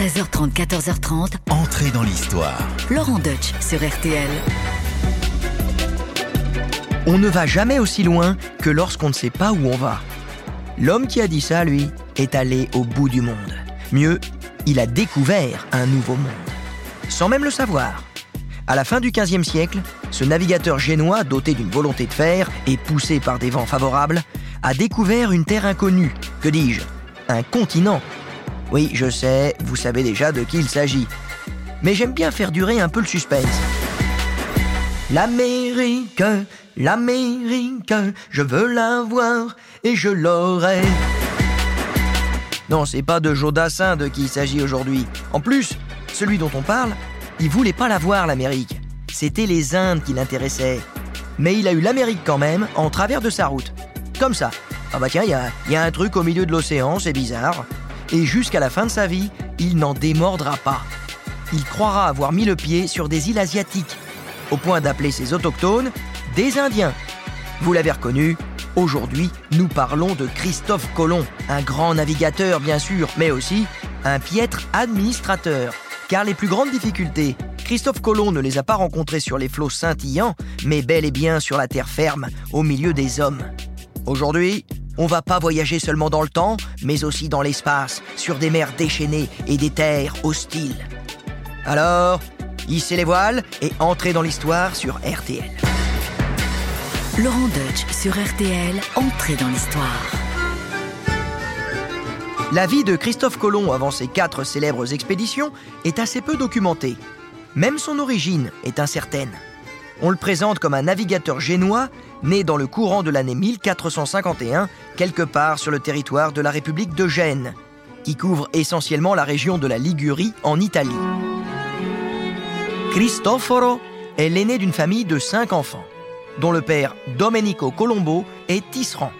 13h30, 14h30. Entrez dans l'histoire. Laurent Deutsch sur RTL. On ne va jamais aussi loin que lorsqu'on ne sait pas où on va. L'homme qui a dit ça, lui, est allé au bout du monde. Mieux, il a découvert un nouveau monde. Sans même le savoir. À la fin du XVe siècle, ce navigateur génois, doté d'une volonté de fer et poussé par des vents favorables, a découvert une terre inconnue. Que dis-je Un continent. Oui, je sais, vous savez déjà de qui il s'agit. Mais j'aime bien faire durer un peu le suspense. L'Amérique, l'Amérique, je veux la voir et je l'aurai. Non, c'est pas de Jodassin de qui il s'agit aujourd'hui. En plus, celui dont on parle, il voulait pas la voir, l'Amérique. C'était les Indes qui l'intéressaient. Mais il a eu l'Amérique quand même en travers de sa route. Comme ça. Ah bah tiens, il y, y a, un truc au milieu de l'océan, c'est bizarre. Et jusqu'à la fin de sa vie, il n'en démordra pas. Il croira avoir mis le pied sur des îles asiatiques, au point d'appeler ses autochtones des Indiens. Vous l'avez reconnu, aujourd'hui, nous parlons de Christophe Colomb, un grand navigateur bien sûr, mais aussi un piètre administrateur. Car les plus grandes difficultés, Christophe Colomb ne les a pas rencontrées sur les flots scintillants, mais bel et bien sur la terre ferme, au milieu des hommes. Aujourd'hui, on va pas voyager seulement dans le temps, mais aussi dans l'espace, sur des mers déchaînées et des terres hostiles. Alors, hissez les voiles et entrez dans l'histoire sur RTL. Laurent Deutsch sur RTL. Entrez dans l'histoire. La vie de Christophe Colomb avant ses quatre célèbres expéditions est assez peu documentée. Même son origine est incertaine. On le présente comme un navigateur génois né dans le courant de l'année 1451, quelque part sur le territoire de la République de Gênes, qui couvre essentiellement la région de la Ligurie en Italie. Cristoforo est l'aîné d'une famille de cinq enfants, dont le père Domenico Colombo est tisserand,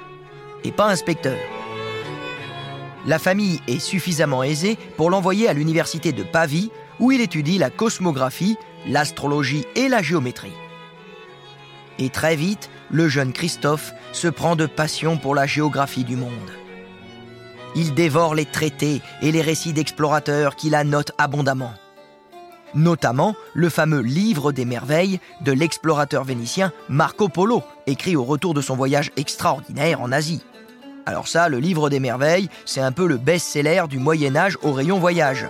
et pas inspecteur. La famille est suffisamment aisée pour l'envoyer à l'université de Pavie, où il étudie la cosmographie, l'astrologie et la géométrie. Et très vite, le jeune Christophe se prend de passion pour la géographie du monde. Il dévore les traités et les récits d'explorateurs qu'il annote abondamment. Notamment le fameux Livre des merveilles de l'explorateur vénitien Marco Polo, écrit au retour de son voyage extraordinaire en Asie. Alors ça, le Livre des merveilles, c'est un peu le best-seller du Moyen Âge au rayon voyage.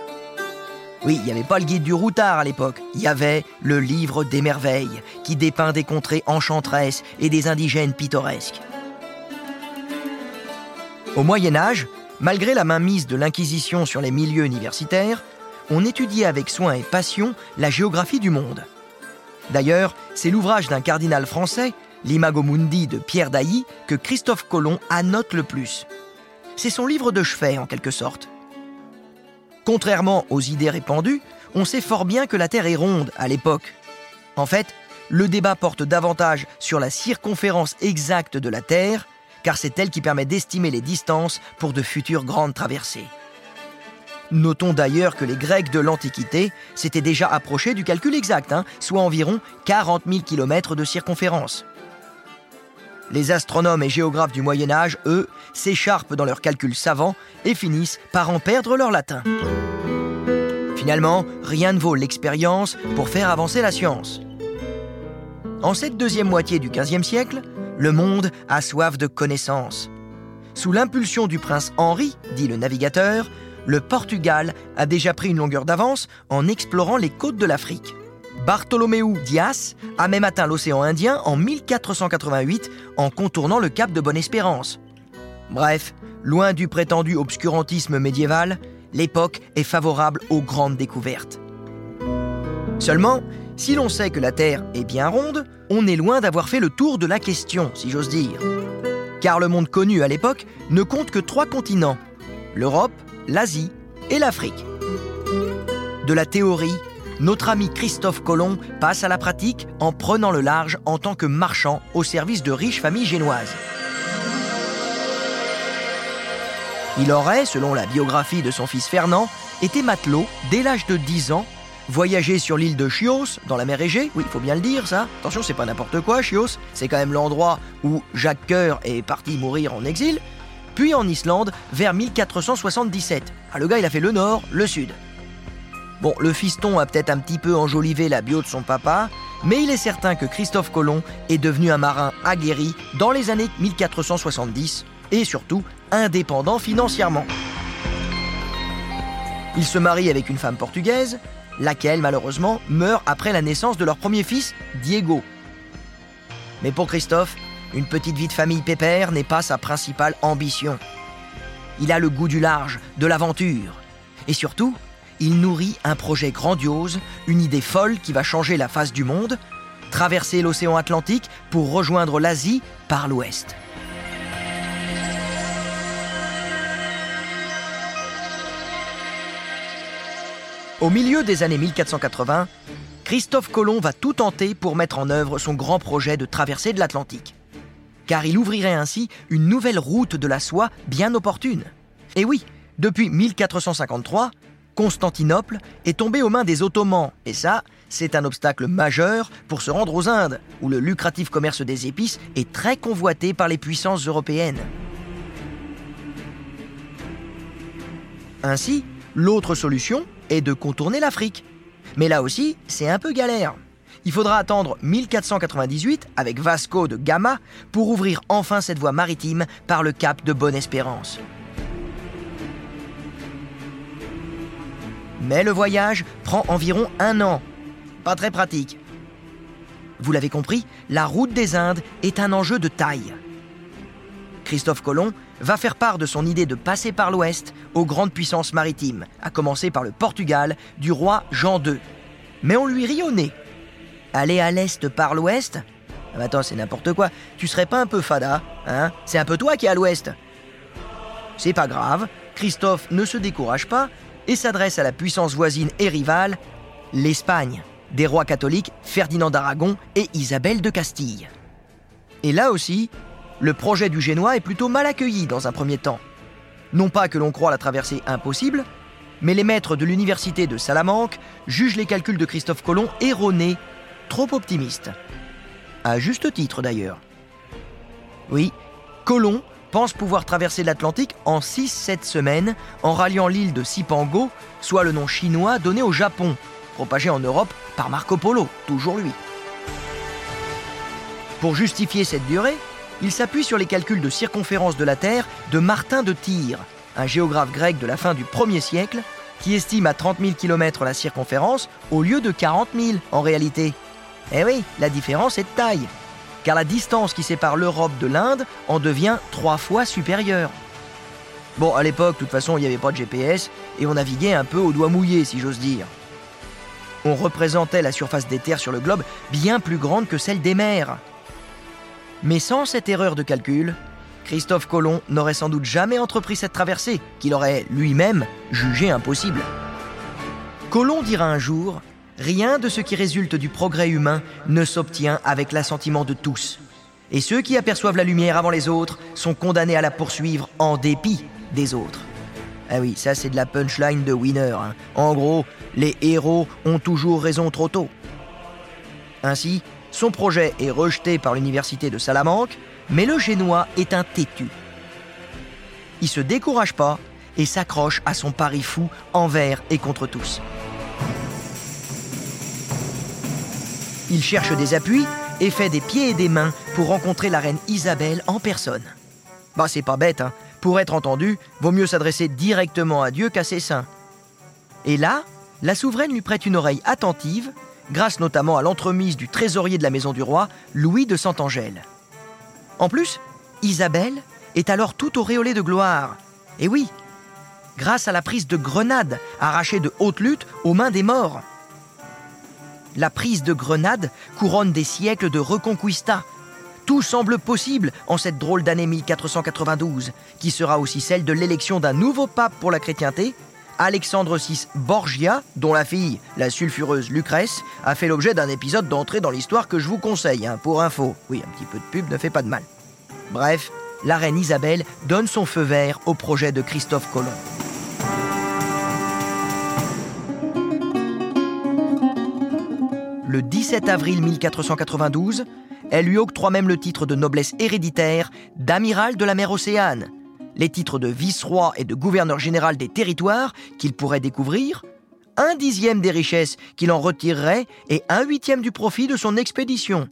Oui, il n'y avait pas le guide du routard à l'époque. Il y avait le livre des merveilles, qui dépeint des contrées enchanteresses et des indigènes pittoresques. Au Moyen Âge, malgré la mainmise de l'Inquisition sur les milieux universitaires, on étudiait avec soin et passion la géographie du monde. D'ailleurs, c'est l'ouvrage d'un cardinal français, l'Imago Mundi de Pierre Dailly, que Christophe Colomb annote le plus. C'est son livre de chevet, en quelque sorte. Contrairement aux idées répandues, on sait fort bien que la Terre est ronde à l'époque. En fait, le débat porte davantage sur la circonférence exacte de la Terre, car c'est elle qui permet d'estimer les distances pour de futures grandes traversées. Notons d'ailleurs que les Grecs de l'Antiquité s'étaient déjà approchés du calcul exact, hein, soit environ 40 000 km de circonférence. Les astronomes et géographes du Moyen Âge, eux, s'écharpent dans leurs calculs savants et finissent par en perdre leur latin. Finalement, rien ne vaut l'expérience pour faire avancer la science. En cette deuxième moitié du XVe siècle, le monde a soif de connaissances. Sous l'impulsion du prince Henri, dit le navigateur, le Portugal a déjà pris une longueur d'avance en explorant les côtes de l'Afrique. Bartholomew Dias a même atteint l'océan Indien en 1488 en contournant le cap de Bonne-Espérance. Bref, loin du prétendu obscurantisme médiéval, l'époque est favorable aux grandes découvertes. Seulement, si l'on sait que la Terre est bien ronde, on est loin d'avoir fait le tour de la question, si j'ose dire. Car le monde connu à l'époque ne compte que trois continents, l'Europe, l'Asie et l'Afrique. De la théorie, notre ami Christophe Colomb passe à la pratique en prenant le large en tant que marchand au service de riches familles génoises. Il aurait, selon la biographie de son fils Fernand, été matelot dès l'âge de 10 ans, voyagé sur l'île de Chios, dans la mer Égée, oui, il faut bien le dire ça. Attention, c'est pas n'importe quoi, Chios, c'est quand même l'endroit où Jacques Coeur est parti mourir en exil, puis en Islande vers 1477. Ah, le gars, il a fait le nord, le sud. Bon, le fiston a peut-être un petit peu enjolivé la bio de son papa, mais il est certain que Christophe Colomb est devenu un marin aguerri dans les années 1470 et surtout indépendant financièrement. Il se marie avec une femme portugaise, laquelle malheureusement meurt après la naissance de leur premier fils, Diego. Mais pour Christophe, une petite vie de famille pépère n'est pas sa principale ambition. Il a le goût du large, de l'aventure. Et surtout, il nourrit un projet grandiose, une idée folle qui va changer la face du monde, traverser l'océan Atlantique pour rejoindre l'Asie par l'ouest. Au milieu des années 1480, Christophe Colomb va tout tenter pour mettre en œuvre son grand projet de traversée de l'Atlantique. Car il ouvrirait ainsi une nouvelle route de la soie bien opportune. Et oui, depuis 1453, Constantinople est tombé aux mains des Ottomans, et ça, c'est un obstacle majeur pour se rendre aux Indes, où le lucratif commerce des épices est très convoité par les puissances européennes. Ainsi, l'autre solution est de contourner l'Afrique. Mais là aussi, c'est un peu galère. Il faudra attendre 1498 avec Vasco de Gama pour ouvrir enfin cette voie maritime par le cap de Bonne-Espérance. Mais le voyage prend environ un an. Pas très pratique. Vous l'avez compris, la route des Indes est un enjeu de taille. Christophe Colomb va faire part de son idée de passer par l'ouest aux grandes puissances maritimes, à commencer par le Portugal du roi Jean II. Mais on lui rit au nez. Aller à l'est par l'ouest? Ah, Attends, c'est n'importe quoi. Tu serais pas un peu fada, hein? C'est un peu toi qui es à l'ouest. C'est pas grave, Christophe ne se décourage pas et s'adresse à la puissance voisine et rivale, l'Espagne, des rois catholiques Ferdinand d'Aragon et Isabelle de Castille. Et là aussi, le projet du Génois est plutôt mal accueilli dans un premier temps. Non pas que l'on croit la traversée impossible, mais les maîtres de l'université de Salamanque jugent les calculs de Christophe Colomb erronés, trop optimistes. À juste titre d'ailleurs. Oui, Colomb pense pouvoir traverser l'Atlantique en 6-7 semaines en ralliant l'île de Cipango, soit le nom chinois donné au Japon, propagé en Europe par Marco Polo, toujours lui. Pour justifier cette durée, il s'appuie sur les calculs de circonférence de la Terre de Martin de Tyr, un géographe grec de la fin du 1er siècle, qui estime à 30 000 km la circonférence au lieu de 40 000 en réalité. Eh oui, la différence est de taille car la distance qui sépare l'Europe de l'Inde en devient trois fois supérieure. Bon, à l'époque, de toute façon, il n'y avait pas de GPS et on naviguait un peu au doigt mouillé, si j'ose dire. On représentait la surface des terres sur le globe bien plus grande que celle des mers. Mais sans cette erreur de calcul, Christophe Colomb n'aurait sans doute jamais entrepris cette traversée, qu'il aurait lui-même jugée impossible. Colomb dira un jour Rien de ce qui résulte du progrès humain ne s'obtient avec l'assentiment de tous. Et ceux qui aperçoivent la lumière avant les autres sont condamnés à la poursuivre en dépit des autres. Ah oui, ça c'est de la punchline de Winner. Hein. En gros, les héros ont toujours raison trop tôt. Ainsi, son projet est rejeté par l'université de Salamanque, mais le génois est un têtu. Il se décourage pas et s'accroche à son pari fou envers et contre tous. Il cherche des appuis et fait des pieds et des mains pour rencontrer la reine Isabelle en personne. Bah, c'est pas bête, hein. Pour être entendu, vaut mieux s'adresser directement à Dieu qu'à ses saints. Et là, la souveraine lui prête une oreille attentive, grâce notamment à l'entremise du trésorier de la maison du roi, Louis de Sant'Angèle. En plus, Isabelle est alors tout auréolée de gloire. Et oui, grâce à la prise de Grenade, arrachée de haute lutte aux mains des morts. La prise de Grenade couronne des siècles de reconquista. Tout semble possible en cette drôle d'année 1492, qui sera aussi celle de l'élection d'un nouveau pape pour la chrétienté, Alexandre VI Borgia, dont la fille, la sulfureuse Lucrèce, a fait l'objet d'un épisode d'entrée dans l'histoire que je vous conseille, hein, pour info. Oui, un petit peu de pub ne fait pas de mal. Bref, la reine Isabelle donne son feu vert au projet de Christophe Colomb. Le 17 avril 1492, elle lui octroie même le titre de noblesse héréditaire d'amiral de la mer Océane, les titres de vice-roi et de gouverneur général des territoires qu'il pourrait découvrir, un dixième des richesses qu'il en retirerait et un huitième du profit de son expédition.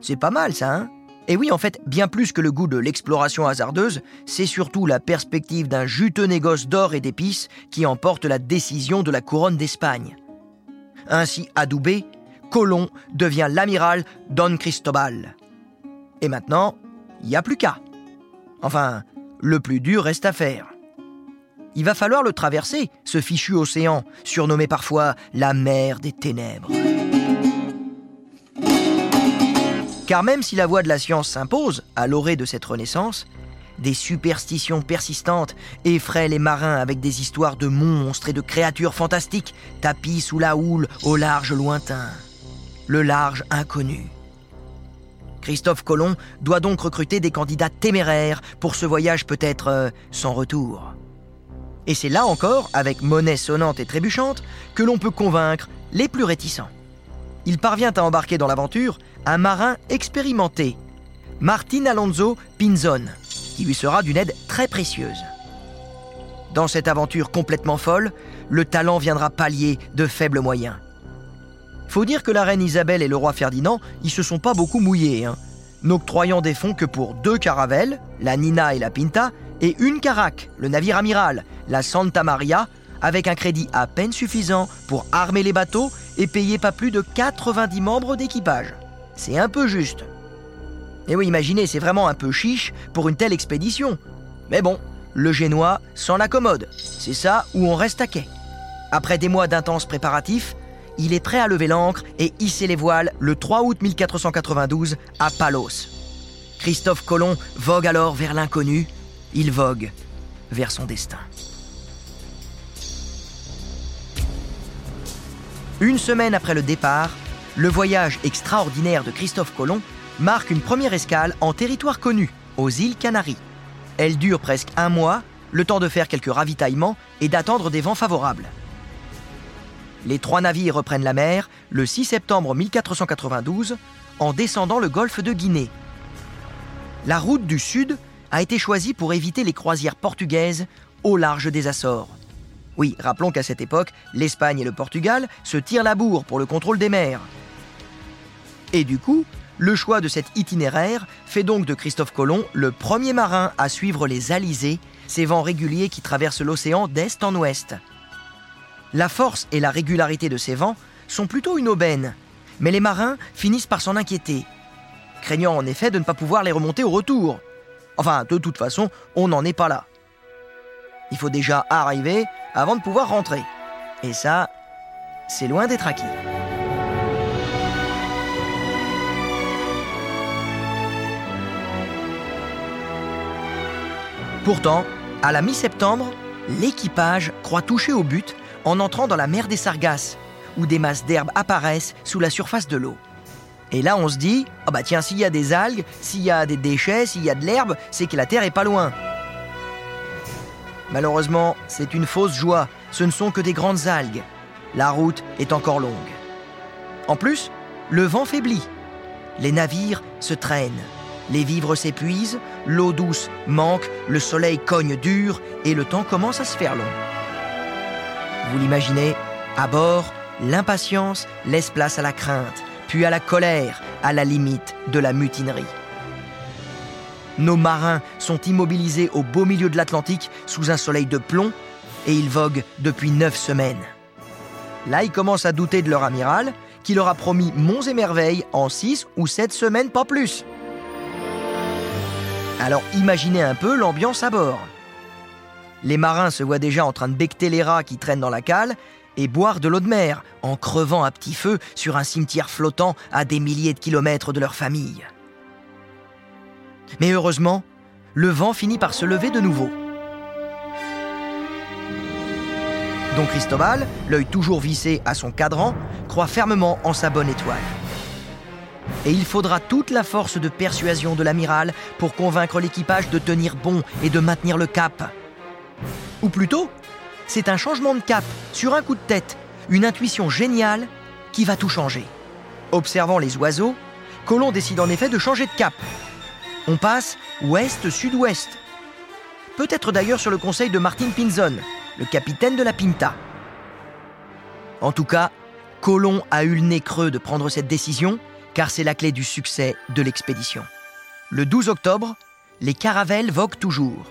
C'est pas mal ça, hein? Et oui, en fait, bien plus que le goût de l'exploration hasardeuse, c'est surtout la perspective d'un juteux négoce d'or et d'épices qui emporte la décision de la couronne d'Espagne. Ainsi adoubé, Colomb devient l'amiral Don Cristobal. Et maintenant, il n'y a plus qu'à. Enfin, le plus dur reste à faire. Il va falloir le traverser, ce fichu océan, surnommé parfois la mer des ténèbres. Car même si la voie de la science s'impose à l'orée de cette renaissance, des superstitions persistantes effraient les marins avec des histoires de monstres et de créatures fantastiques tapis sous la houle au large lointain. Le large inconnu. Christophe Colomb doit donc recruter des candidats téméraires pour ce voyage peut-être euh, sans retour. Et c'est là encore, avec monnaie sonnante et trébuchante, que l'on peut convaincre les plus réticents. Il parvient à embarquer dans l'aventure un marin expérimenté, Martin Alonso Pinzon, qui lui sera d'une aide très précieuse. Dans cette aventure complètement folle, le talent viendra pallier de faibles moyens. Faut dire que la reine Isabelle et le roi Ferdinand, ils se sont pas beaucoup mouillés, hein, n'octroyant des fonds que pour deux caravelles, la Nina et la Pinta, et une caraque, le navire amiral, la Santa Maria, avec un crédit à peine suffisant pour armer les bateaux et payer pas plus de 90 membres d'équipage. C'est un peu juste. Et oui, imaginez, c'est vraiment un peu chiche pour une telle expédition. Mais bon, le Génois s'en accommode. C'est ça où on reste à quai. Après des mois d'intenses préparatifs, il est prêt à lever l'ancre et hisser les voiles le 3 août 1492 à Palos. Christophe Colomb vogue alors vers l'inconnu, il vogue vers son destin. Une semaine après le départ, le voyage extraordinaire de Christophe Colomb marque une première escale en territoire connu, aux îles Canaries. Elle dure presque un mois, le temps de faire quelques ravitaillements et d'attendre des vents favorables. Les trois navires reprennent la mer le 6 septembre 1492 en descendant le golfe de Guinée. La route du sud a été choisie pour éviter les croisières portugaises au large des Açores. Oui, rappelons qu'à cette époque, l'Espagne et le Portugal se tirent la bourre pour le contrôle des mers. Et du coup, le choix de cet itinéraire fait donc de Christophe Colomb le premier marin à suivre les alizés, ces vents réguliers qui traversent l'océan d'est en ouest. La force et la régularité de ces vents sont plutôt une aubaine, mais les marins finissent par s'en inquiéter, craignant en effet de ne pas pouvoir les remonter au retour. Enfin, de toute façon, on n'en est pas là. Il faut déjà arriver avant de pouvoir rentrer. Et ça, c'est loin d'être acquis. Pourtant, à la mi-septembre, l'équipage croit toucher au but en entrant dans la mer des Sargasses, où des masses d'herbes apparaissent sous la surface de l'eau. Et là, on se dit, ah bah tiens, s'il y a des algues, s'il y a des déchets, s'il y a de l'herbe, c'est que la Terre est pas loin. Malheureusement, c'est une fausse joie, ce ne sont que des grandes algues. La route est encore longue. En plus, le vent faiblit. Les navires se traînent. Les vivres s'épuisent, l'eau douce manque, le soleil cogne dur et le temps commence à se faire long. Vous l'imaginez, à bord, l'impatience laisse place à la crainte, puis à la colère, à la limite de la mutinerie. Nos marins sont immobilisés au beau milieu de l'Atlantique sous un soleil de plomb et ils voguent depuis neuf semaines. Là, ils commencent à douter de leur amiral qui leur a promis monts et merveilles en six ou sept semaines, pas plus. Alors imaginez un peu l'ambiance à bord. Les marins se voient déjà en train de becter les rats qui traînent dans la cale et boire de l'eau de mer en crevant à petit feu sur un cimetière flottant à des milliers de kilomètres de leur famille. Mais heureusement, le vent finit par se lever de nouveau. Don Cristobal, l'œil toujours vissé à son cadran, croit fermement en sa bonne étoile. Et il faudra toute la force de persuasion de l'amiral pour convaincre l'équipage de tenir bon et de maintenir le cap. Ou plutôt, c'est un changement de cap sur un coup de tête, une intuition géniale qui va tout changer. Observant les oiseaux, Colomb décide en effet de changer de cap. On passe ouest-sud-ouest. Peut-être d'ailleurs sur le conseil de Martin Pinzon, le capitaine de la Pinta. En tout cas, Colomb a eu le nez creux de prendre cette décision, car c'est la clé du succès de l'expédition. Le 12 octobre, les caravelles voguent toujours.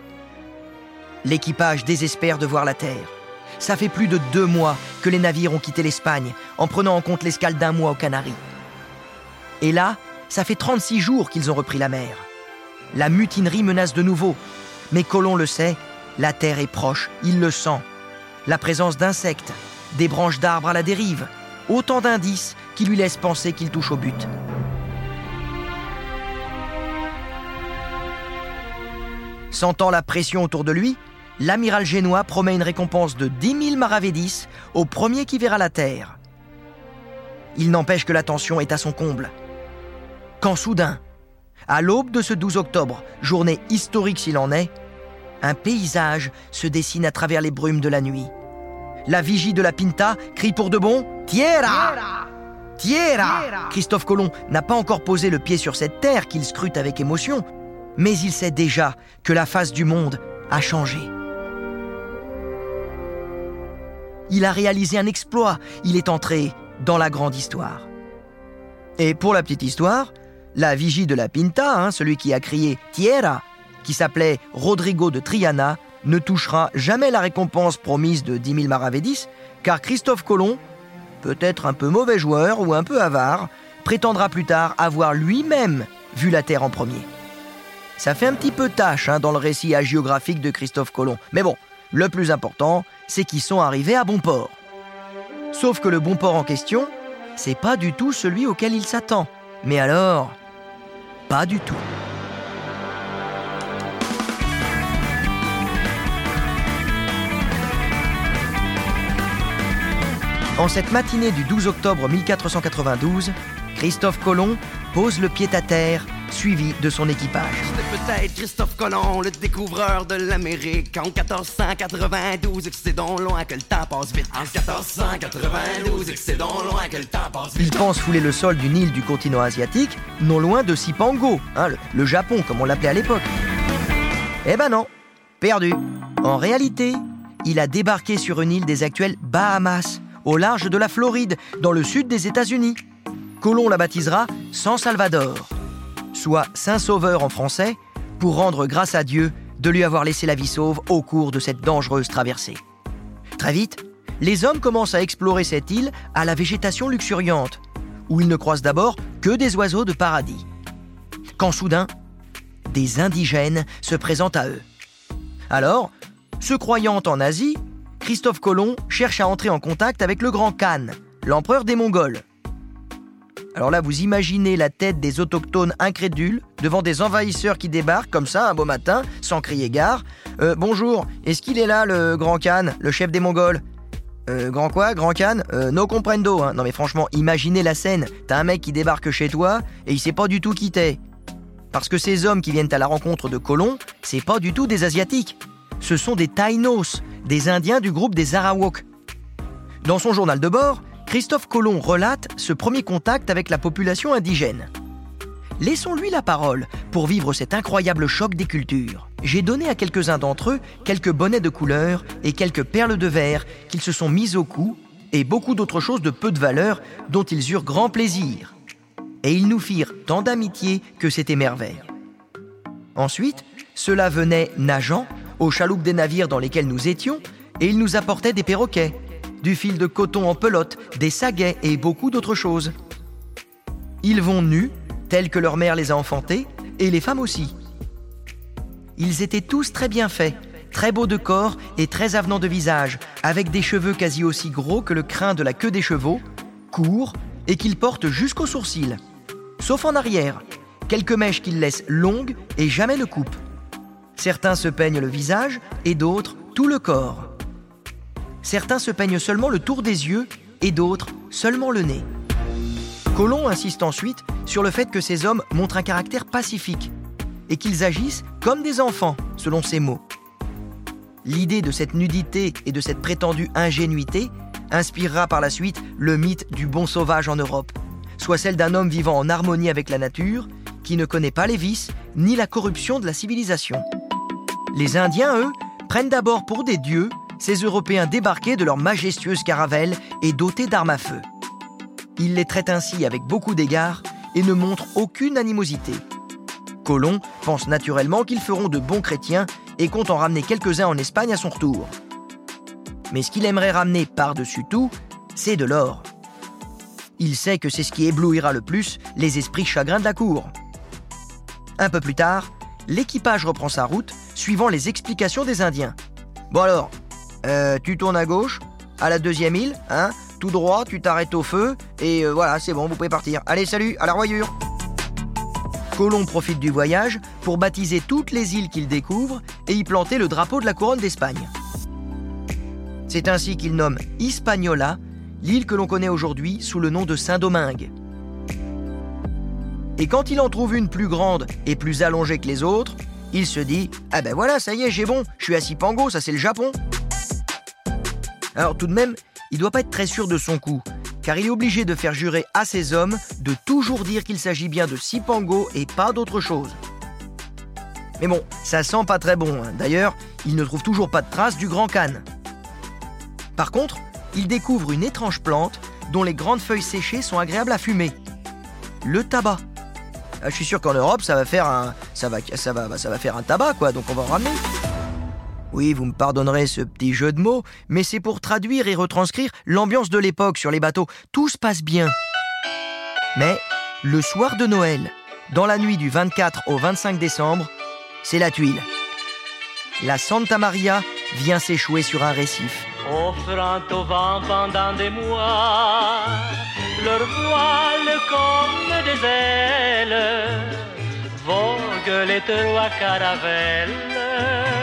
L'équipage désespère de voir la Terre. Ça fait plus de deux mois que les navires ont quitté l'Espagne, en prenant en compte l'escale d'un mois aux Canaries. Et là, ça fait 36 jours qu'ils ont repris la mer. La mutinerie menace de nouveau. Mais Colomb le sait, la Terre est proche, il le sent. La présence d'insectes, des branches d'arbres à la dérive, autant d'indices qui lui laissent penser qu'il touche au but. Sentant la pression autour de lui, l'amiral génois promet une récompense de 10 000 maravédis au premier qui verra la terre. Il n'empêche que la tension est à son comble. Quand soudain, à l'aube de ce 12 octobre, journée historique s'il en est, un paysage se dessine à travers les brumes de la nuit. La vigie de la Pinta crie pour de bon Tierra Tierra Christophe Colomb n'a pas encore posé le pied sur cette terre qu'il scrute avec émotion, mais il sait déjà que la face du monde a changé. Il a réalisé un exploit, il est entré dans la grande histoire. Et pour la petite histoire, la vigie de la Pinta, hein, celui qui a crié Tierra, qui s'appelait Rodrigo de Triana, ne touchera jamais la récompense promise de 10 000 maravédis, car Christophe Colomb, peut-être un peu mauvais joueur ou un peu avare, prétendra plus tard avoir lui-même vu la Terre en premier. Ça fait un petit peu tâche hein, dans le récit hagiographique de Christophe Colomb. Mais bon, le plus important, c'est qu'ils sont arrivés à bon port. Sauf que le bon port en question, c'est pas du tout celui auquel il s'attend. Mais alors, pas du tout. En cette matinée du 12 octobre 1492, Christophe Colomb pose le pied à terre, suivi de son équipage. C'était peut-être Christophe Colomb, le découvreur de l'Amérique. En 1492, c'est donc loin que le temps passe vite. En 1492, c'est donc loin que le temps passe vite. Il pense fouler le sol d'une île du continent asiatique, non loin de Sipango, hein, le, le Japon comme on l'appelait à l'époque. Eh ben non, perdu. En réalité, il a débarqué sur une île des actuelles Bahamas, au large de la Floride, dans le sud des États-Unis. Colomb la baptisera San Salvador, soit Saint-Sauveur en français, pour rendre grâce à Dieu de lui avoir laissé la vie sauve au cours de cette dangereuse traversée. Très vite, les hommes commencent à explorer cette île à la végétation luxuriante, où ils ne croisent d'abord que des oiseaux de paradis. Quand soudain, des indigènes se présentent à eux. Alors, se croyant en Asie, Christophe Colomb cherche à entrer en contact avec le grand Khan, l'empereur des Mongols. Alors là, vous imaginez la tête des autochtones incrédules devant des envahisseurs qui débarquent comme ça un beau matin, sans crier gare. Euh, bonjour, est-ce qu'il est là le grand Khan, le chef des Mongols? Euh, grand quoi Grand Khan? Euh, No comprendo. Hein. Non mais franchement, imaginez la scène. T'as un mec qui débarque chez toi et il sait pas du tout qui t'es. Parce que ces hommes qui viennent à la rencontre de Colomb, c'est pas du tout des Asiatiques. Ce sont des Taïnos, des Indiens du groupe des Arawaks. Dans son journal de bord, Christophe Colomb relate ce premier contact avec la population indigène. Laissons-lui la parole pour vivre cet incroyable choc des cultures. J'ai donné à quelques-uns d'entre eux quelques bonnets de couleur et quelques perles de verre qu'ils se sont mises au cou et beaucoup d'autres choses de peu de valeur dont ils eurent grand plaisir. Et ils nous firent tant d'amitié que c'était merveille. Ensuite, ceux-là venaient nageant aux chaloupes des navires dans lesquels nous étions et ils nous apportaient des perroquets, du fil de coton en pelote, des saguets et beaucoup d'autres choses. Ils vont nus, tels que leur mère les a enfantés, et les femmes aussi. Ils étaient tous très bien faits, très beaux de corps et très avenants de visage, avec des cheveux quasi aussi gros que le crin de la queue des chevaux, courts et qu'ils portent jusqu'aux sourcils. Sauf en arrière, quelques mèches qu'ils laissent longues et jamais ne coupent. Certains se peignent le visage et d'autres tout le corps. Certains se peignent seulement le tour des yeux et d'autres seulement le nez. Colomb insiste ensuite sur le fait que ces hommes montrent un caractère pacifique et qu'ils agissent comme des enfants, selon ses mots. L'idée de cette nudité et de cette prétendue ingénuité inspirera par la suite le mythe du bon sauvage en Europe, soit celle d'un homme vivant en harmonie avec la nature, qui ne connaît pas les vices ni la corruption de la civilisation. Les Indiens, eux, prennent d'abord pour des dieux ces Européens débarquaient de leur majestueuse caravelle et dotés d'armes à feu. Ils les traitent ainsi avec beaucoup d'égards et ne montrent aucune animosité. Colomb pense naturellement qu'ils feront de bons chrétiens et compte en ramener quelques-uns en Espagne à son retour. Mais ce qu'il aimerait ramener par-dessus tout, c'est de l'or. Il sait que c'est ce qui éblouira le plus les esprits chagrins de la cour. Un peu plus tard, l'équipage reprend sa route, suivant les explications des Indiens. Bon alors, euh, tu tournes à gauche, à la deuxième île, hein, tout droit, tu t'arrêtes au feu, et euh, voilà, c'est bon, vous pouvez partir. Allez, salut, à la royure Colomb profite du voyage pour baptiser toutes les îles qu'il découvre et y planter le drapeau de la couronne d'Espagne. C'est ainsi qu'il nomme Hispaniola l'île que l'on connaît aujourd'hui sous le nom de Saint-Domingue. Et quand il en trouve une plus grande et plus allongée que les autres, il se dit Ah ben voilà, ça y est, j'ai bon, je suis à Sipango, ça c'est le Japon. Alors tout de même, il doit pas être très sûr de son coup, car il est obligé de faire jurer à ses hommes de toujours dire qu'il s'agit bien de Sipango et pas d'autre chose. Mais bon, ça sent pas très bon. Hein. D'ailleurs, il ne trouve toujours pas de traces du Grand Khan. Par contre, il découvre une étrange plante dont les grandes feuilles séchées sont agréables à fumer. Le tabac. Ah, je suis sûr qu'en Europe, ça va faire un, ça va, ça va, ça va faire un tabac, quoi. Donc on va en ramener. Oui, vous me pardonnerez ce petit jeu de mots, mais c'est pour traduire et retranscrire l'ambiance de l'époque sur les bateaux. Tout se passe bien. Mais le soir de Noël, dans la nuit du 24 au 25 décembre, c'est la tuile. La Santa Maria vient s'échouer sur un récif offrant au vent pendant des mois leur voile comme des ailes, voguent les trois caravelles.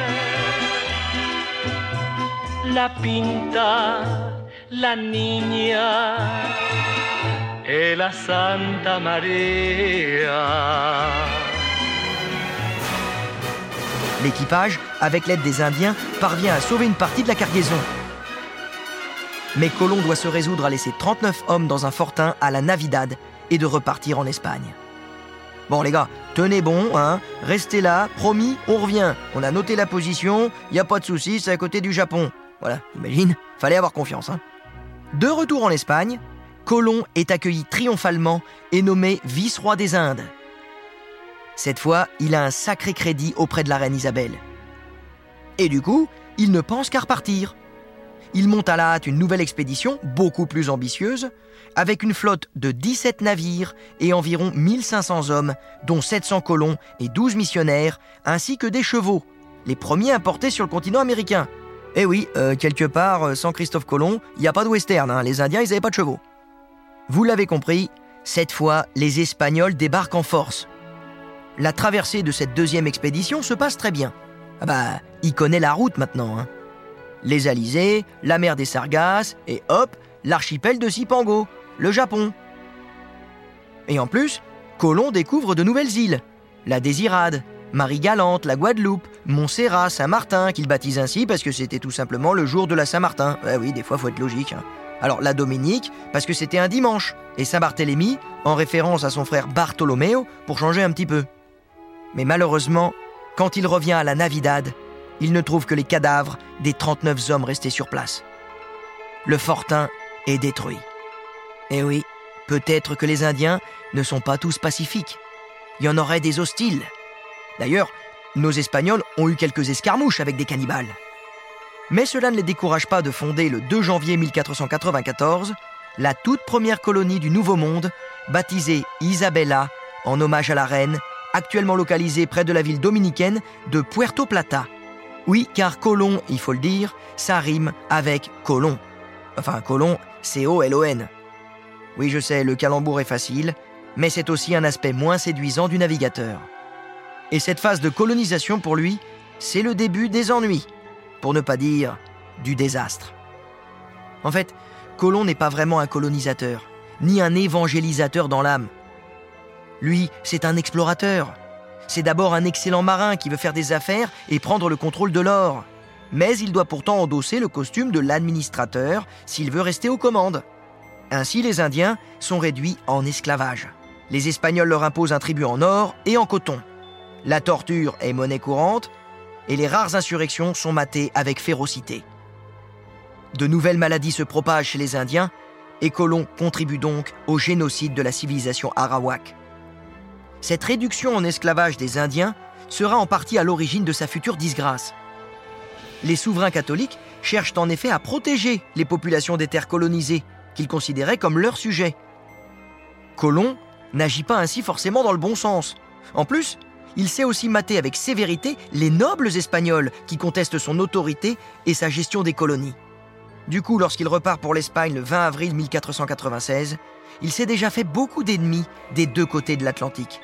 La Pinta, la Niña et la Santa Maria. L'équipage, avec l'aide des Indiens, parvient à sauver une partie de la cargaison. Mais Colomb doit se résoudre à laisser 39 hommes dans un fortin à la Navidad et de repartir en Espagne. Bon les gars, tenez bon, hein, restez là, promis, on revient. On a noté la position, y a pas de soucis, c'est à côté du Japon. Voilà, imagine, fallait avoir confiance. Hein. De retour en Espagne, Colomb est accueilli triomphalement et nommé vice-roi des Indes. Cette fois, il a un sacré crédit auprès de la reine Isabelle. Et du coup, il ne pense qu'à repartir il monte à la hâte une nouvelle expédition, beaucoup plus ambitieuse, avec une flotte de 17 navires et environ 1500 hommes, dont 700 colons et 12 missionnaires, ainsi que des chevaux, les premiers importés sur le continent américain. Eh oui, euh, quelque part, euh, sans Christophe Colomb, il n'y a pas de western, hein. les Indiens, ils n'avaient pas de chevaux. Vous l'avez compris, cette fois, les Espagnols débarquent en force. La traversée de cette deuxième expédition se passe très bien. Ah bah, il connaît la route maintenant. Hein les Alizés, la mer des Sargasses et hop, l'archipel de Sipango, le Japon. Et en plus, Colomb découvre de nouvelles îles. La Désirade, Marie-Galante, la Guadeloupe, Montserrat, Saint-Martin, qu'il baptise ainsi parce que c'était tout simplement le jour de la Saint-Martin. Eh oui, des fois, faut être logique. Hein. Alors la Dominique, parce que c'était un dimanche, et Saint-Barthélemy, en référence à son frère Bartholoméo, pour changer un petit peu. Mais malheureusement, quand il revient à la Navidad, il ne trouve que les cadavres des 39 hommes restés sur place. Le fortin est détruit. Eh oui, peut-être que les Indiens ne sont pas tous pacifiques. Il y en aurait des hostiles. D'ailleurs, nos Espagnols ont eu quelques escarmouches avec des cannibales. Mais cela ne les décourage pas de fonder le 2 janvier 1494 la toute première colonie du Nouveau Monde, baptisée Isabella, en hommage à la reine, actuellement localisée près de la ville dominicaine de Puerto Plata. Oui, car colon, il faut le dire, ça rime avec colon. Enfin, colon, C-O-L-O-N. Oui, je sais, le calembour est facile, mais c'est aussi un aspect moins séduisant du navigateur. Et cette phase de colonisation, pour lui, c'est le début des ennuis, pour ne pas dire du désastre. En fait, Colomb n'est pas vraiment un colonisateur, ni un évangélisateur dans l'âme. Lui, c'est un explorateur, c'est d'abord un excellent marin qui veut faire des affaires et prendre le contrôle de l'or. Mais il doit pourtant endosser le costume de l'administrateur s'il veut rester aux commandes. Ainsi, les Indiens sont réduits en esclavage. Les Espagnols leur imposent un tribut en or et en coton. La torture est monnaie courante et les rares insurrections sont matées avec férocité. De nouvelles maladies se propagent chez les Indiens et Colomb contribue donc au génocide de la civilisation arawak. Cette réduction en esclavage des Indiens sera en partie à l'origine de sa future disgrâce. Les souverains catholiques cherchent en effet à protéger les populations des terres colonisées, qu'ils considéraient comme leur sujet. Colomb n'agit pas ainsi forcément dans le bon sens. En plus, il sait aussi mater avec sévérité les nobles espagnols qui contestent son autorité et sa gestion des colonies. Du coup, lorsqu'il repart pour l'Espagne le 20 avril 1496, il s'est déjà fait beaucoup d'ennemis des deux côtés de l'Atlantique.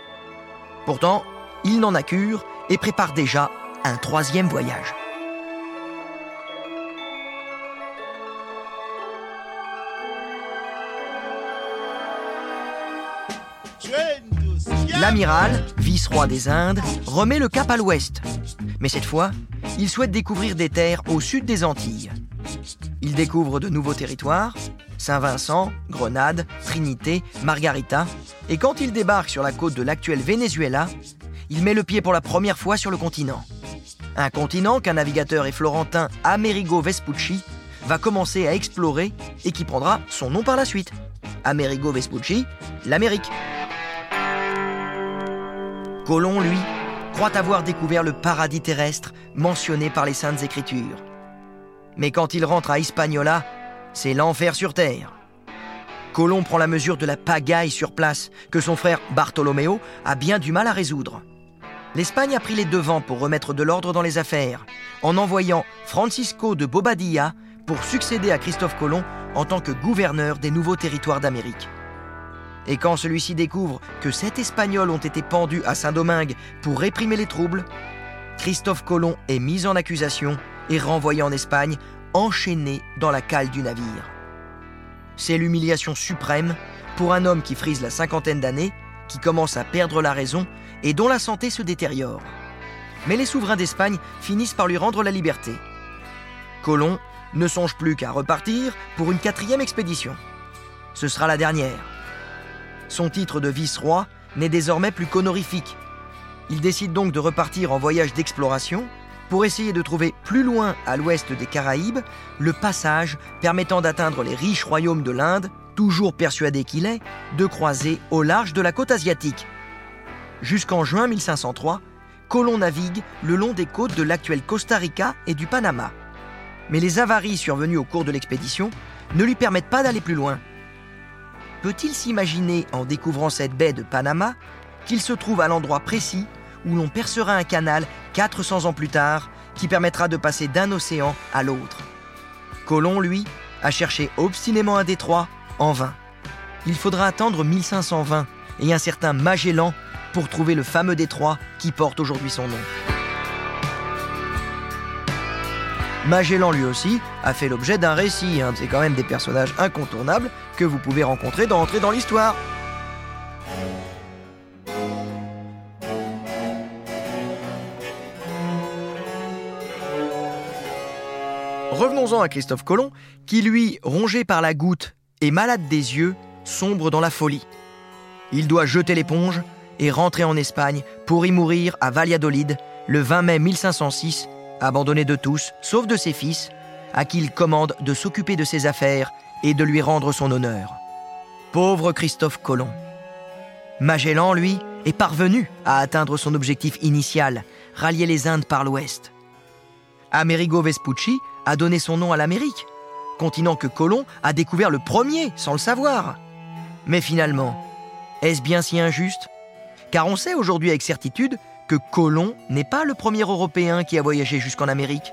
Pourtant, il n'en a cure et prépare déjà un troisième voyage. L'amiral, vice-roi des Indes, remet le cap à l'ouest. Mais cette fois, il souhaite découvrir des terres au sud des Antilles. Il découvre de nouveaux territoires, Saint-Vincent, Grenade, Trinité, Margarita, et quand il débarque sur la côte de l'actuel Venezuela, il met le pied pour la première fois sur le continent. Un continent qu'un navigateur et florentin Amerigo Vespucci va commencer à explorer et qui prendra son nom par la suite. Amerigo Vespucci, l'Amérique. Colomb, lui, croit avoir découvert le paradis terrestre mentionné par les Saintes Écritures. Mais quand il rentre à Hispaniola, c'est l'enfer sur terre. Colomb prend la mesure de la pagaille sur place que son frère Bartolomeo a bien du mal à résoudre. L'Espagne a pris les devants pour remettre de l'ordre dans les affaires, en envoyant Francisco de Bobadilla pour succéder à Christophe Colomb en tant que gouverneur des nouveaux territoires d'Amérique. Et quand celui-ci découvre que sept Espagnols ont été pendus à Saint-Domingue pour réprimer les troubles, Christophe Colomb est mis en accusation et renvoyé en Espagne, enchaîné dans la cale du navire. C'est l'humiliation suprême pour un homme qui frise la cinquantaine d'années, qui commence à perdre la raison et dont la santé se détériore. Mais les souverains d'Espagne finissent par lui rendre la liberté. Colomb ne songe plus qu'à repartir pour une quatrième expédition. Ce sera la dernière. Son titre de vice-roi n'est désormais plus qu'honorifique. Il décide donc de repartir en voyage d'exploration pour essayer de trouver plus loin à l'ouest des Caraïbes le passage permettant d'atteindre les riches royaumes de l'Inde, toujours persuadé qu'il est, de croiser au large de la côte asiatique. Jusqu'en juin 1503, Colomb navigue le long des côtes de l'actuel Costa Rica et du Panama. Mais les avaries survenues au cours de l'expédition ne lui permettent pas d'aller plus loin peut-il s'imaginer, en découvrant cette baie de Panama, qu'il se trouve à l'endroit précis où l'on percera un canal 400 ans plus tard qui permettra de passer d'un océan à l'autre? Colomb, lui, a cherché obstinément un détroit en vain. Il faudra attendre 1520 et un certain Magellan pour trouver le fameux détroit qui porte aujourd'hui son nom. Magellan lui aussi a fait l'objet d'un récit. Hein. C'est quand même des personnages incontournables que vous pouvez rencontrer dans Entrer dans l'Histoire. Revenons-en à Christophe Colomb, qui lui, rongé par la goutte et malade des yeux, sombre dans la folie. Il doit jeter l'éponge et rentrer en Espagne pour y mourir à Valladolid le 20 mai 1506 abandonné de tous, sauf de ses fils, à qui il commande de s'occuper de ses affaires et de lui rendre son honneur. Pauvre Christophe Colomb. Magellan, lui, est parvenu à atteindre son objectif initial, rallier les Indes par l'ouest. Amerigo Vespucci a donné son nom à l'Amérique, continent que Colomb a découvert le premier sans le savoir. Mais finalement, est-ce bien si injuste? Car on sait aujourd'hui avec certitude que Colomb n'est pas le premier Européen qui a voyagé jusqu'en Amérique.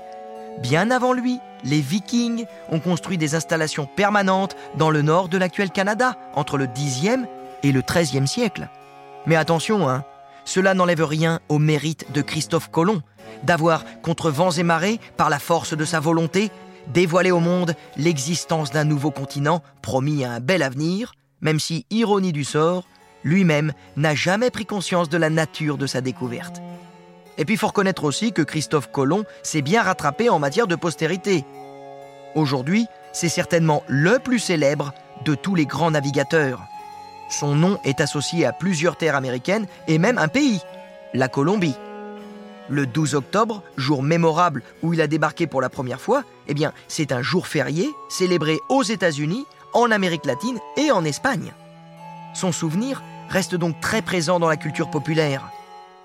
Bien avant lui, les Vikings ont construit des installations permanentes dans le nord de l'actuel Canada, entre le Xe et le XIIIe siècle. Mais attention, hein, cela n'enlève rien au mérite de Christophe Colomb, d'avoir, contre vents et marées, par la force de sa volonté, dévoilé au monde l'existence d'un nouveau continent promis à un bel avenir, même si, ironie du sort, lui-même n'a jamais pris conscience de la nature de sa découverte. Et puis il faut reconnaître aussi que Christophe Colomb s'est bien rattrapé en matière de postérité. Aujourd'hui, c'est certainement le plus célèbre de tous les grands navigateurs. Son nom est associé à plusieurs terres américaines et même un pays, la Colombie. Le 12 octobre, jour mémorable où il a débarqué pour la première fois, eh bien, c'est un jour férié célébré aux États-Unis, en Amérique latine et en Espagne. Son souvenir reste donc très présent dans la culture populaire.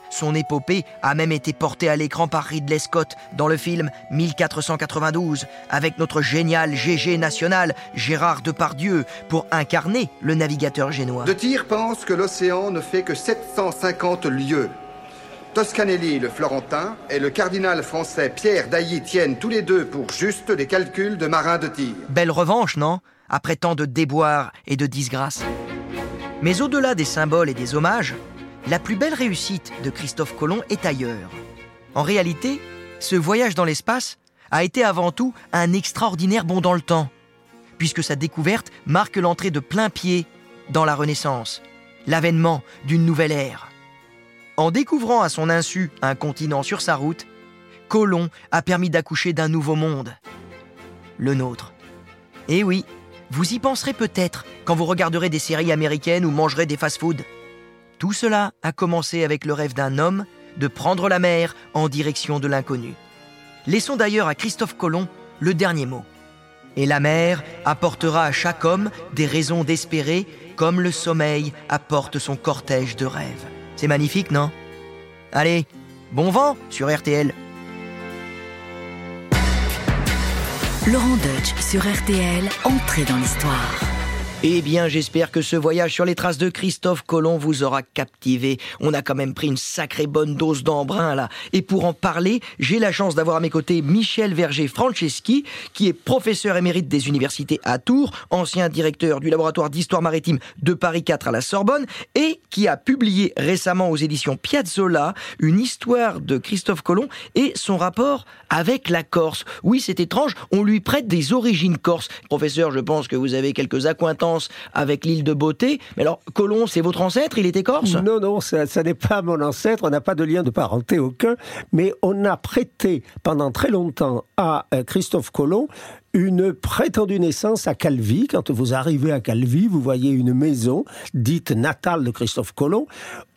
Son épopée a même été portée à l'écran par Ridley Scott dans le film 1492 avec notre génial GG national Gérard Depardieu pour incarner le navigateur génois. De Tir pense que l'océan ne fait que 750 lieues. Toscanelli, le Florentin, et le cardinal français Pierre Dailly tiennent tous les deux pour juste les calculs de marins de tir. Belle revanche, non? Après tant de déboires et de disgrâces. Mais au-delà des symboles et des hommages, la plus belle réussite de Christophe Colomb est ailleurs. En réalité, ce voyage dans l'espace a été avant tout un extraordinaire bond dans le temps, puisque sa découverte marque l'entrée de plein pied dans la Renaissance, l'avènement d'une nouvelle ère. En découvrant à son insu un continent sur sa route, Colomb a permis d'accoucher d'un nouveau monde. Le nôtre. Et oui, vous y penserez peut-être quand vous regarderez des séries américaines ou mangerez des fast-foods. Tout cela a commencé avec le rêve d'un homme de prendre la mer en direction de l'inconnu. Laissons d'ailleurs à Christophe Colomb le dernier mot. Et la mer apportera à chaque homme des raisons d'espérer comme le sommeil apporte son cortège de rêves. C'est magnifique, non? Allez, bon vent sur RTL. Laurent Deutsch sur RTL, entrée dans l'histoire. Eh bien, j'espère que ce voyage sur les traces de Christophe Colomb vous aura captivé. On a quand même pris une sacrée bonne dose d'embrun là. Et pour en parler, j'ai la chance d'avoir à mes côtés Michel Verger-Franceschi, qui est professeur émérite des universités à Tours, ancien directeur du laboratoire d'histoire maritime de Paris 4 à la Sorbonne, et qui a publié récemment aux éditions Piazzolla une histoire de Christophe Colomb et son rapport avec la Corse. Oui, c'est étrange, on lui prête des origines corses. Professeur, je pense que vous avez quelques accointances avec l'île de Beauté. Mais alors, Colomb, c'est votre ancêtre? Il était corse Non, non, ça, n'est pas mon ancêtre. On n'a pas de lien de parenté aucun. Mais on a prêté pendant très longtemps à euh, Christophe Colomb une prétendue naissance à Calvi. Quand vous arrivez à Calvi, vous voyez une maison dite natale de Christophe Colomb.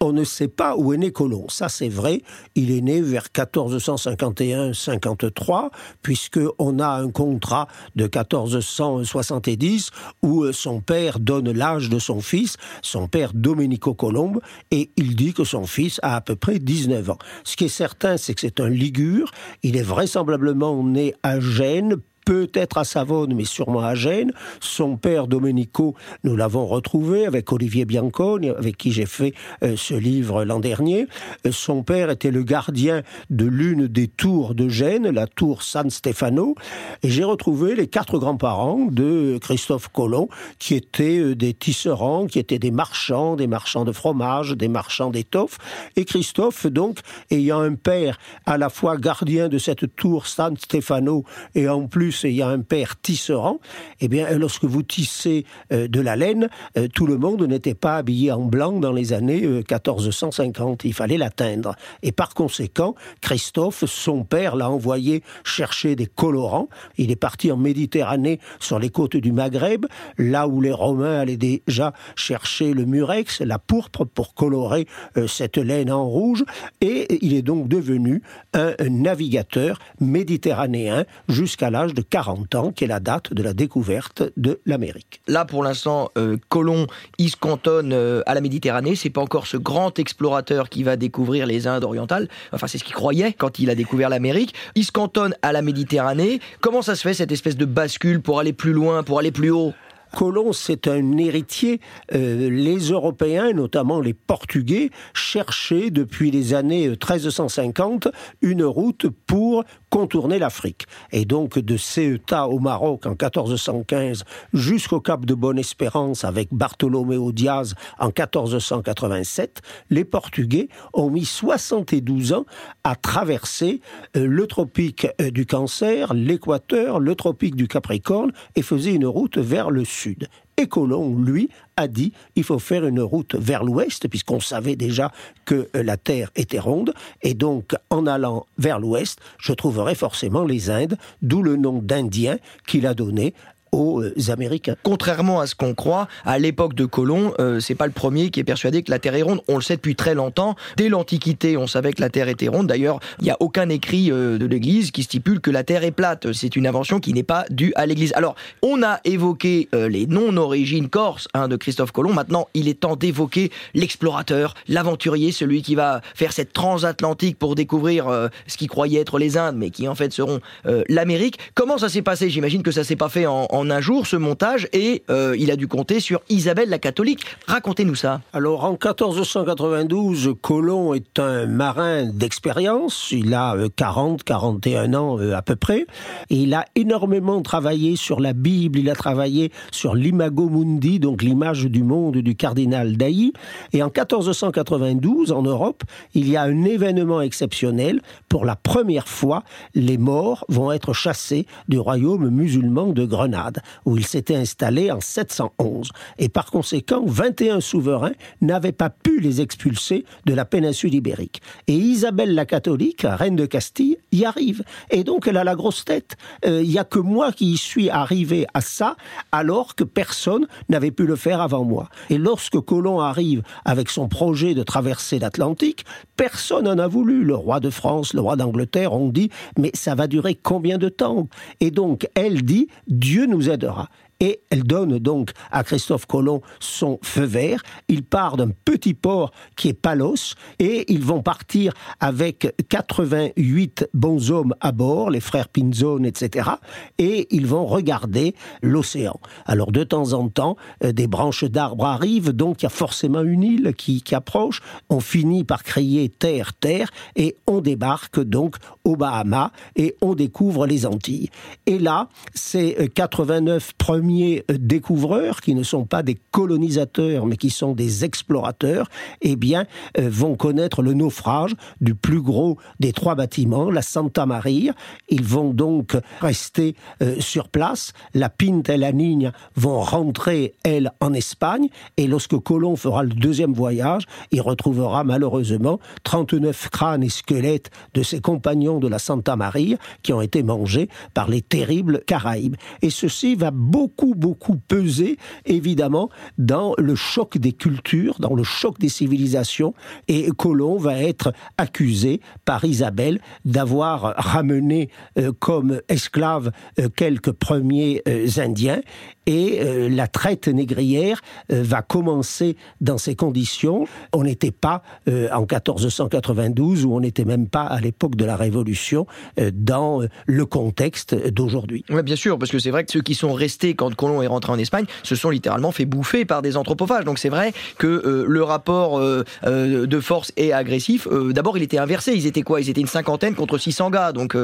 On ne sait pas où est né Colomb. Ça, c'est vrai. Il est né vers 1451-53, puisque on a un contrat de 1470 où son père donne l'âge de son fils, son père Domenico Colombe, et il dit que son fils a à peu près 19 ans. Ce qui est certain, c'est que c'est un Ligure. Il est vraisemblablement né à Gênes, peut-être à Savone, mais sûrement à Gênes. Son père Domenico, nous l'avons retrouvé avec Olivier Bianconi, avec qui j'ai fait euh, ce livre l'an dernier. Euh, son père était le gardien de l'une des tours de Gênes, la tour San Stefano. Et j'ai retrouvé les quatre grands-parents de Christophe Colomb, qui étaient euh, des tisserands, qui étaient des marchands, des marchands de fromage, des marchands d'étoffes. Et Christophe, donc, ayant un père à la fois gardien de cette tour San Stefano et en plus il y a un père tisserand, eh bien, lorsque vous tissez euh, de la laine, euh, tout le monde n'était pas habillé en blanc dans les années 1450. Euh, il fallait l'atteindre. Et par conséquent, Christophe, son père, l'a envoyé chercher des colorants. Il est parti en Méditerranée, sur les côtes du Maghreb, là où les Romains allaient déjà chercher le murex, la pourpre, pour colorer cette laine en rouge. Et il est donc devenu un navigateur méditerranéen jusqu'à l'âge de 40 ans, qui est la date de la découverte de l'Amérique. Là, pour l'instant, euh, Colomb, il se cantonne euh, à la Méditerranée. C'est pas encore ce grand explorateur qui va découvrir les Indes orientales. Enfin, c'est ce qu'il croyait quand il a découvert l'Amérique. Il se cantonne à la Méditerranée. Comment ça se fait cette espèce de bascule pour aller plus loin, pour aller plus haut? Colomb, c'est un héritier. Euh, les Européens, notamment les Portugais, cherchaient depuis les années 1350 une route pour contourner l'Afrique. Et donc de Ceuta au Maroc en 1415 jusqu'au Cap de Bonne-Espérance avec Bartholoméo Diaz en 1487, les Portugais ont mis 72 ans à traverser euh, le tropique euh, du Cancer, l'équateur, le tropique du Capricorne et faisaient une route vers le sud sud. Et Colomb, lui, a dit il faut faire une route vers l'ouest, puisqu'on savait déjà que euh, la Terre était ronde. Et donc, en allant vers l'ouest, je trouverai forcément les Indes, d'où le nom d'Indien qu'il a donné aux euh, Américains. Contrairement à ce qu'on croit, à l'époque de Colomb, euh, c'est pas le premier qui est persuadé que la Terre est ronde. On le sait depuis très longtemps. Dès l'Antiquité, on savait que la Terre était ronde. D'ailleurs, il n'y a aucun écrit euh, de l'Église qui stipule que la Terre est plate. C'est une invention qui n'est pas due à l'Église. Alors, on a évoqué euh, les non-origines corses hein, de Christophe Colomb. Maintenant, il est temps d'évoquer l'explorateur, l'aventurier, celui qui va faire cette transatlantique pour découvrir ce qu'il croyait être les Indes, mais qui en fait seront l'Amérique. Comment ça s'est passé? J'imagine que ça s'est pas fait en un jour, ce montage, et euh, il a dû compter sur Isabelle la catholique. Racontez-nous ça. Alors en 1492, Colomb est un marin d'expérience. Il a 40, 41 ans euh, à peu près. Et il a énormément travaillé sur la Bible, il a travaillé sur l'imago mundi, donc l'image du monde du cardinal d'Ailly. Et en 1492, en Europe, il y a un événement exceptionnel. Pour la première fois, les morts vont être chassés du royaume musulman de Grenade, où il s'était installé en 711. Et par conséquent, 21 souverains n'avaient pas pu les expulser de la péninsule ibérique. Et Isabelle la catholique, reine de Castille, y arrive. Et donc elle a la grosse tête. Euh, Il n'y a que moi qui y suis arrivé à ça, alors que personne n'avait pu le faire avant moi. Et lorsque Colomb arrive avec son projet de traverser l'Atlantique, personne n'en a voulu. Le roi de France, le roi d'Angleterre ont dit, mais ça va durer combien de temps? Et donc elle dit, Dieu nous aidera et elle donne donc à Christophe Colomb son feu vert. Il part d'un petit port qui est Palos et ils vont partir avec 88 bons hommes à bord, les frères Pinzone, etc. Et ils vont regarder l'océan. Alors de temps en temps, euh, des branches d'arbres arrivent, donc il y a forcément une île qui, qui approche. On finit par crier terre, terre, et on débarque donc aux Bahamas et on découvre les Antilles. Et là, ces euh, 89 premiers euh, découvreurs, qui ne sont pas des colonisateurs, mais qui sont des explorateurs, eh bien, euh, vont connaître le naufrage du plus gros des trois bâtiments, la Santa Maria. Ils vont donc rester euh, sur place. La Pinta et la Niña vont rentrer, elles, en Espagne. Et lorsque Colomb fera le deuxième voyage, il retrouvera malheureusement 39 crânes et squelettes de ses compagnons de la Santa Maria qui ont été mangés par les terribles Caraïbes. Et ceci va beaucoup, beaucoup peser, évidemment, dans le choc des cultures, dans le choc des civilisations. Et Colomb va être accusé par Isabelle d'avoir ramené euh, comme esclaves euh, quelques premiers euh, Indiens. Et la traite négrière va commencer dans ces conditions. On n'était pas en 1492 ou on n'était même pas à l'époque de la Révolution dans le contexte d'aujourd'hui. Oui, bien sûr, parce que c'est vrai que ceux qui sont restés quand Colomb est rentré en Espagne se sont littéralement fait bouffer par des anthropophages. Donc c'est vrai que euh, le rapport euh, euh, de force est agressif. D'abord, il était inversé. Ils étaient quoi? Ils étaient une cinquantaine contre 600 gars. Donc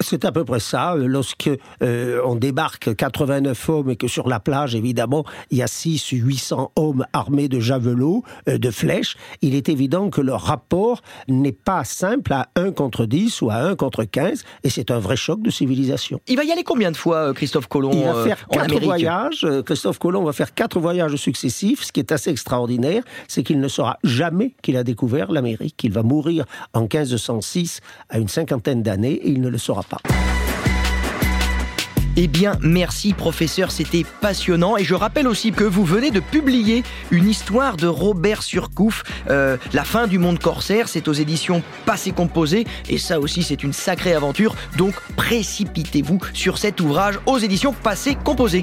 C'est à peu près ça. Lorsque on débarque 89 hommes et que sur la plage, évidemment, il y a 6 800 hommes armés de javelots, de flèches, il est évident que le rapport n'est pas simple à 1 contre 10 ou à 1 contre 15, et c'est un vrai choc de civilisation. il va y aller combien de fois, Christophe Colomb Il va faire quatre voyages. Euh, Christophe Colomb va faire quatre voyages successifs. Ce qui est assez extraordinaire, c'est qu'il ne saura jamais qu'il a découvert l'Amérique. Il va mourir en 1506 à une cinquantaine d'années et il ne le saura pas. Eh bien, merci professeur, c'était passionnant. Et je rappelle aussi que vous venez de publier une histoire de Robert Surcouf, euh, La fin du monde corsaire. C'est aux éditions Passé Composé. Et ça aussi, c'est une sacrée aventure. Donc, précipitez-vous sur cet ouvrage aux éditions Passé Composé.